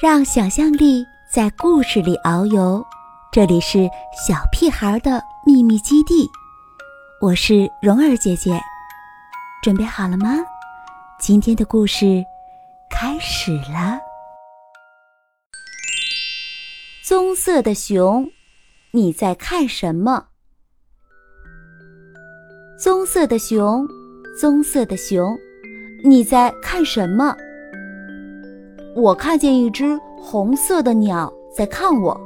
让想象力在故事里遨游。这里是小屁孩的秘密基地，我是蓉儿姐姐，准备好了吗？今天的故事开始了。棕色的熊，你在看什么？棕色的熊，棕色的熊，你在看什么？我看见一只红色的鸟在看我。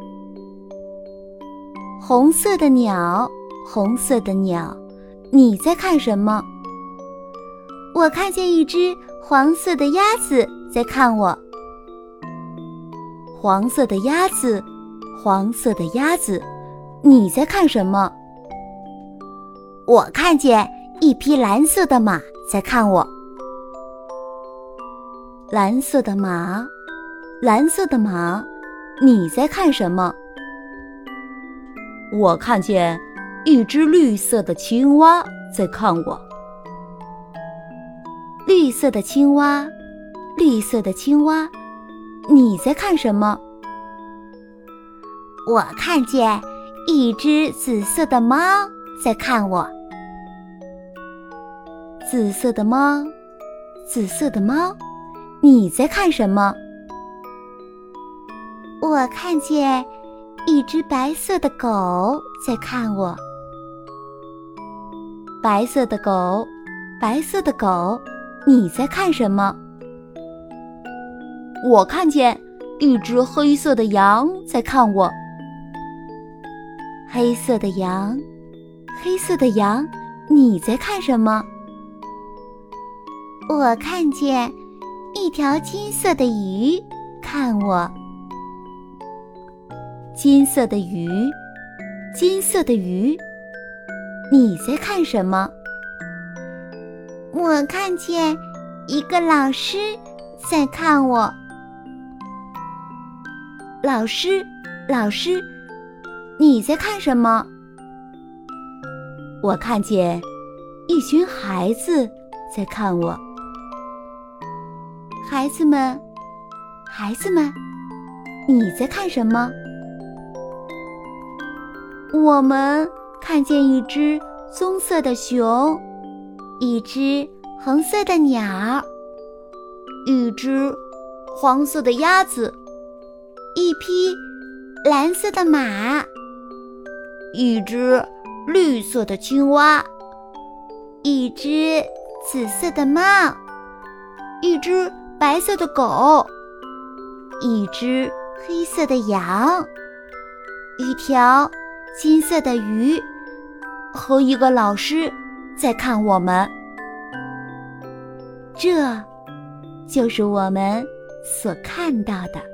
红色的鸟，红色的鸟，你在看什么？我看见一只黄色的鸭子在看我。黄色的鸭子，黄色的鸭子，你在看什么？我看见一匹蓝色的马在看我。蓝色的马，蓝色的马，你在看什么？我看见一只绿色的青蛙在看我。绿色的青蛙，绿色的青蛙，你在看什么？我看见一只紫色的猫在看我。紫色的猫，紫色的猫。你在看什么？我看见一只白色的狗在看我。白色的狗，白色的狗，你在看什么？我看见一只黑色的羊在看我。黑色的羊，黑色的羊，你在看什么？我看见。一条金色的鱼看我，金色的鱼，金色的鱼，你在看什么？我看见一个老师在看我。老师，老师，你在看什么？我看见一群孩子在看我。孩子们，孩子们，你在看什么？我们看见一只棕色的熊，一只红色的鸟，一只黄色的鸭子，一匹蓝色的马，一只绿色的青蛙，一只紫色的猫，一只。白色的狗，一只黑色的羊，一条金色的鱼，和一个老师在看我们。这，就是我们所看到的。